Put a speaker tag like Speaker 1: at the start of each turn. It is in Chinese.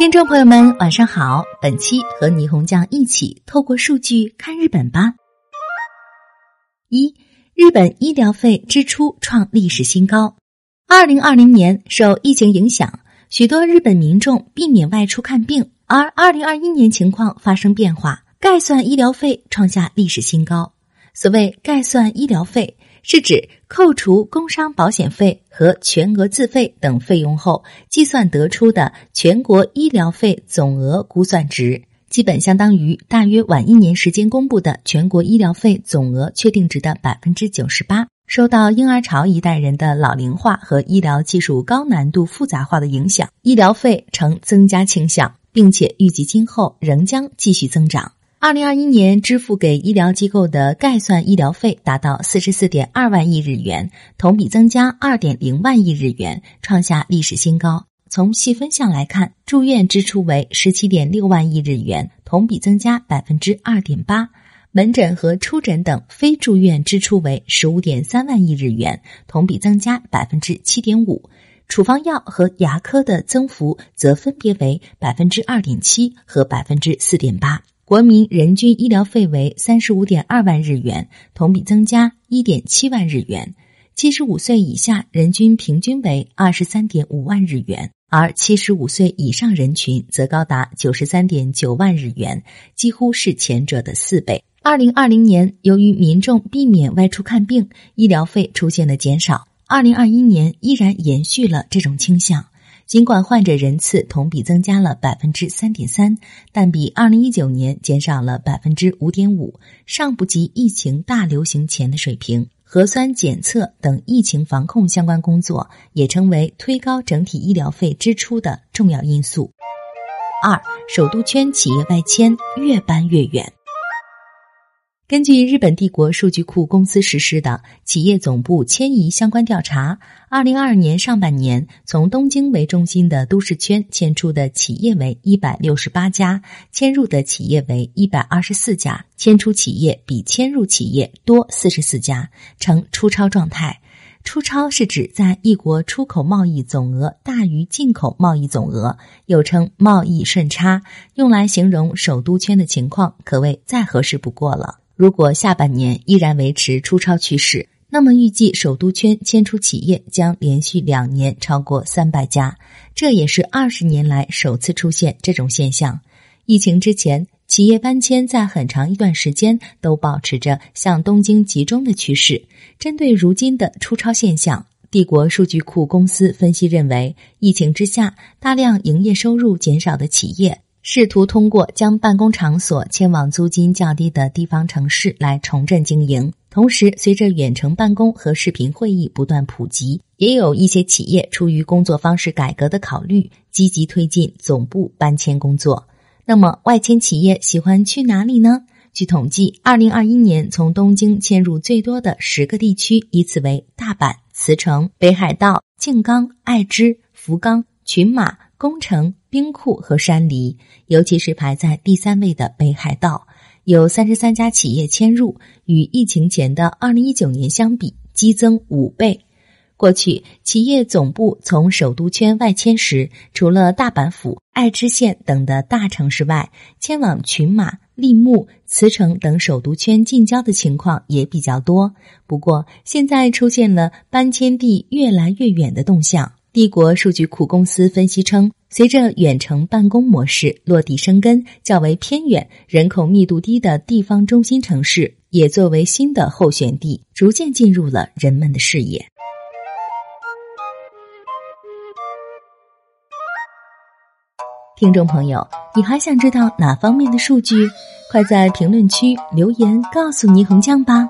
Speaker 1: 听众朋友们，晚上好！本期和霓虹酱一起透过数据看日本吧。一、日本医疗费支出创历史新高。二零二零年受疫情影响，许多日本民众避免外出看病，而二零二一年情况发生变化，概算医疗费创下历史新高。所谓概算医疗费。是指扣除工伤保险费和全额自费等费用后，计算得出的全国医疗费总额估算值，基本相当于大约晚一年时间公布的全国医疗费总额确定值的百分之九十八。受到婴儿潮一代人的老龄化和医疗技术高难度复杂化的影响，医疗费呈增加倾向，并且预计今后仍将继续增长。二零二一年支付给医疗机构的概算医疗费达到四十四点二万亿日元，同比增加二点零万亿日元，创下历史新高。从细分项来看，住院支出为十七点六万亿日元，同比增加百分之二点八；门诊和出诊等非住院支出为十五点三万亿日元，同比增加百分之七点五；处方药和牙科的增幅则分别为百分之二点七和百分之四点八。国民人均医疗费为三十五点二万日元，同比增加一点七万日元。七十五岁以下人均平均为二十三点五万日元，而七十五岁以上人群则高达九十三点九万日元，几乎是前者的四倍。二零二零年，由于民众避免外出看病，医疗费出现了减少。二零二一年依然延续了这种倾向。尽管患者人次同比增加了百分之三点三，但比二零一九年减少了百分之五点五，尚不及疫情大流行前的水平。核酸检测等疫情防控相关工作也成为推高整体医疗费支出的重要因素。二，首都圈企业外迁越搬越远。根据日本帝国数据库公司实施的企业总部迁移相关调查，二零二二年上半年，从东京为中心的都市圈迁出的企业为一百六十八家，迁入的企业为一百二十四家，迁出企业比迁入企业多四十四家，呈出超状态。出超是指在一国出口贸易总额大于进口贸易总额，又称贸易顺差，用来形容首都圈的情况，可谓再合适不过了。如果下半年依然维持出超趋势，那么预计首都圈迁出企业将连续两年超过三百家，这也是二十年来首次出现这种现象。疫情之前，企业搬迁在很长一段时间都保持着向东京集中的趋势。针对如今的出超现象，帝国数据库公司分析认为，疫情之下大量营业收入减少的企业。试图通过将办公场所迁往租金较低的地方城市来重振经营。同时，随着远程办公和视频会议不断普及，也有一些企业出于工作方式改革的考虑，积极推进总部搬迁工作。那么，外迁企业喜欢去哪里呢？据统计，二零二一年从东京迁入最多的十个地区依次为大阪、茨城、北海道、静冈、爱知、福冈、群马、宫城。冰库和山梨，尤其是排在第三位的北海道，有三十三家企业迁入，与疫情前的二零一九年相比，激增五倍。过去企业总部从首都圈外迁时，除了大阪府、爱知县等的大城市外，迁往群马、立木、茨城等首都圈近郊的情况也比较多。不过，现在出现了搬迁地越来越远的动向。帝国数据库公司分析称。随着远程办公模式落地生根，较为偏远、人口密度低的地方中心城市也作为新的候选地，逐渐进入了人们的视野。听众朋友，你还想知道哪方面的数据？快在评论区留言告诉霓虹酱吧。